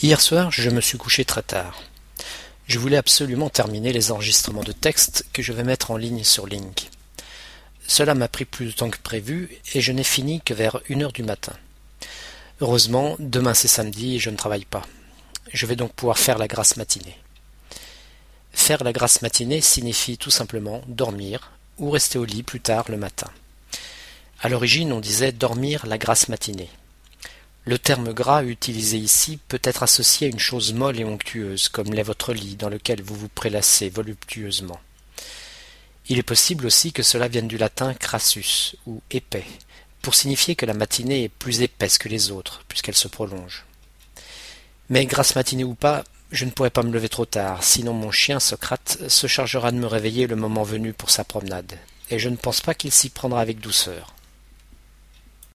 Hier soir, je me suis couché très tard. Je voulais absolument terminer les enregistrements de texte que je vais mettre en ligne sur Link. Cela m'a pris plus de temps que prévu et je n'ai fini que vers une heure du matin. Heureusement, demain c'est samedi et je ne travaille pas. Je vais donc pouvoir faire la grasse matinée. Faire la grasse matinée signifie tout simplement dormir ou rester au lit plus tard le matin. À l'origine, on disait dormir la grasse matinée. Le terme gras utilisé ici peut être associé à une chose molle et onctueuse, comme l'est votre lit dans lequel vous vous prélassez voluptueusement. Il est possible aussi que cela vienne du latin crassus, ou épais, pour signifier que la matinée est plus épaisse que les autres, puisqu'elle se prolonge. Mais grasse matinée ou pas, je ne pourrai pas me lever trop tard, sinon mon chien Socrate se chargera de me réveiller le moment venu pour sa promenade, et je ne pense pas qu'il s'y prendra avec douceur.